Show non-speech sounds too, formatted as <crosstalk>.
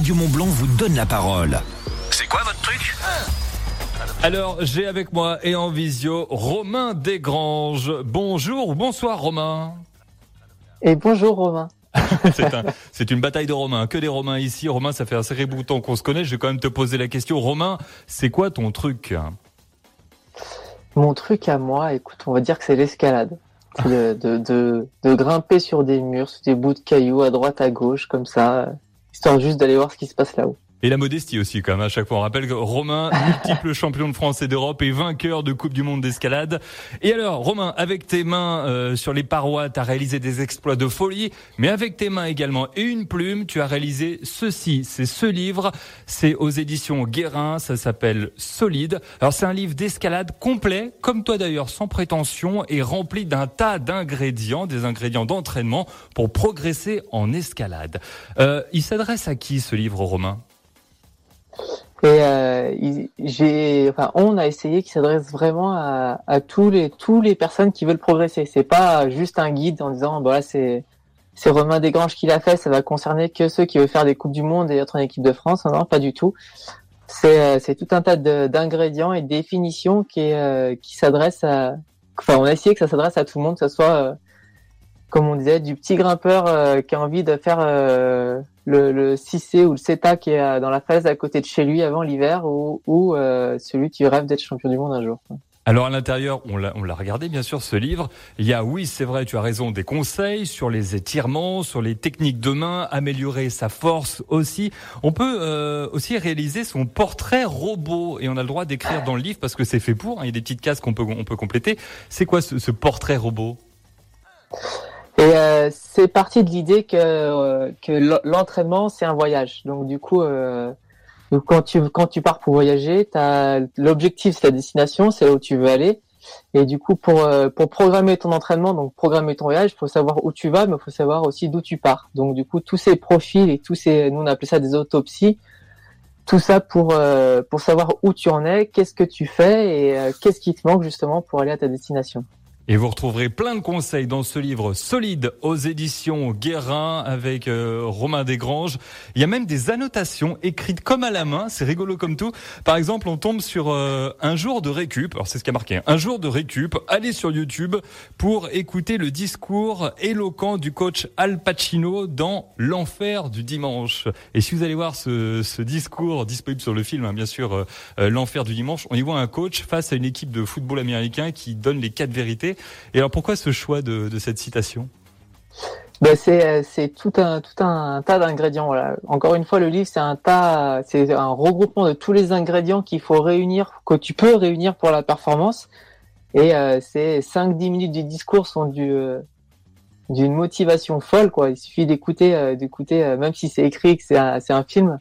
Radio Montblanc vous donne la parole. C'est quoi votre truc? Alors, j'ai avec moi et en visio Romain Desgranges. Bonjour ou bonsoir Romain. Et bonjour Romain. <laughs> c'est un, c'est une bataille de Romains. Que des Romains ici. Romain, ça fait un sacré bout de temps qu'on se connaît. Je vais quand même te poser la question. Romain, c'est quoi ton truc? Mon truc à moi, écoute, on va dire que c'est l'escalade. C'est de, de, de, de grimper sur des murs, sur des bouts de cailloux, à droite, à gauche, comme ça, histoire juste d'aller voir ce qui se passe là-haut. Et la modestie aussi, quand même. À chaque fois, on rappelle que Romain, <laughs> multiple champion de France et d'Europe et vainqueur de Coupe du Monde d'escalade. Et alors, Romain, avec tes mains euh, sur les parois, tu as réalisé des exploits de folie, mais avec tes mains également et une plume, tu as réalisé ceci. C'est ce livre, c'est aux éditions Guérin, ça s'appelle Solide. Alors, c'est un livre d'escalade complet, comme toi d'ailleurs, sans prétention, et rempli d'un tas d'ingrédients, des ingrédients d'entraînement pour progresser en escalade. Euh, il s'adresse à qui ce livre, Romain? Et euh, j'ai, enfin, on a essayé qu'il s'adresse vraiment à, à, tous les tous les personnes qui veulent progresser. C'est pas juste un guide en disant voilà c'est c'est Romain Desgranges qui l'a fait, ça va concerner que ceux qui veulent faire des coupes du monde et être en équipe de France. Non, pas du tout. C'est euh, c'est tout un tas d'ingrédients et de définitions qui euh, qui s'adressent à. Enfin, on a essayé que ça s'adresse à tout le monde, que ce soit euh, comme on disait, du petit grimpeur euh, qui a envie de faire euh, le, le 6C ou le CETA qui est euh, dans la phase à côté de chez lui avant l'hiver ou, ou celui qui rêve d'être champion du monde un jour. Alors à l'intérieur, on l'a regardé bien sûr ce livre. Il y a, oui, c'est vrai, tu as raison, des conseils sur les étirements, sur les techniques de main, améliorer sa force aussi. On peut euh, aussi réaliser son portrait robot et on a le droit d'écrire dans le livre parce que c'est fait pour. Hein, il y a des petites cases qu'on peut on peut compléter. C'est quoi ce, ce portrait robot? Et euh, c'est parti de l'idée que, euh, que l'entraînement, c'est un voyage. Donc du coup, euh, quand, tu, quand tu pars pour voyager, l'objectif, c'est la destination, c'est là où tu veux aller. Et du coup, pour, euh, pour programmer ton entraînement, donc programmer ton voyage, il faut savoir où tu vas, mais il faut savoir aussi d'où tu pars. Donc du coup, tous ces profils et tous ces, nous on appelait ça des autopsies, tout ça pour, euh, pour savoir où tu en es, qu'est-ce que tu fais et qu'est-ce qui te manque justement pour aller à ta destination. Et vous retrouverez plein de conseils dans ce livre solide aux éditions Guérin avec euh, Romain Desgranges. Il y a même des annotations écrites comme à la main, c'est rigolo comme tout. Par exemple, on tombe sur euh, un jour de récup, alors c'est ce qui a marqué, hein. un jour de récup, allez sur YouTube pour écouter le discours éloquent du coach Al Pacino dans L'enfer du dimanche. Et si vous allez voir ce, discours disponible sur le film, hein, bien sûr, euh, L'enfer du dimanche, on y voit un coach face à une équipe de football américain qui donne les quatre vérités. Et alors pourquoi ce choix de, de cette citation? Ben c'est c'est tout un tout un tas d'ingrédients voilà. Encore une fois le livre c'est un tas c'est un regroupement de tous les ingrédients qu'il faut réunir que tu peux réunir pour la performance. Et euh, c'est 5 10 minutes du discours sont du euh, d'une motivation folle quoi, il suffit d'écouter euh, d'écouter même si c'est écrit que c'est un, c'est un film